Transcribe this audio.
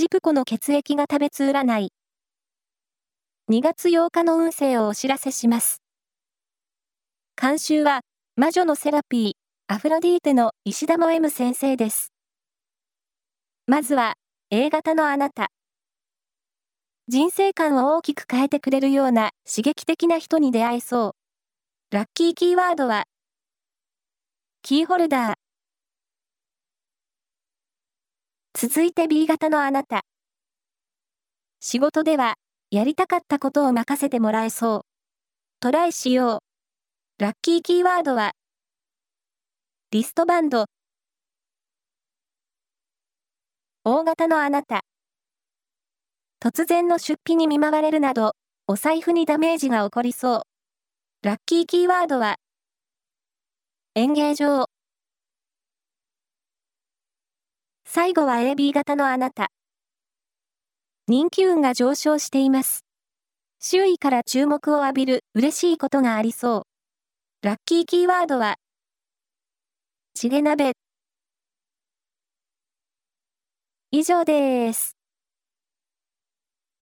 ジプコの血液が食べつ占い。2月8日の運勢をお知らせします。監修は、魔女のセラピー、アフロディーテの石田も M 先生です。まずは、A 型のあなた。人生観を大きく変えてくれるような刺激的な人に出会えそう。ラッキーキーワードは、キーホルダー。続いて B 型のあなた。仕事では、やりたかったことを任せてもらえそう。トライしよう。ラッキーキーワードは、リストバンド。大型のあなた。突然の出費に見舞われるなど、お財布にダメージが起こりそう。ラッキーキーワードは、演芸場。最後は AB 型のあなた。人気運が上昇しています。周囲から注目を浴びる嬉しいことがありそう。ラッキーキーワードは、チゲ鍋。以上です。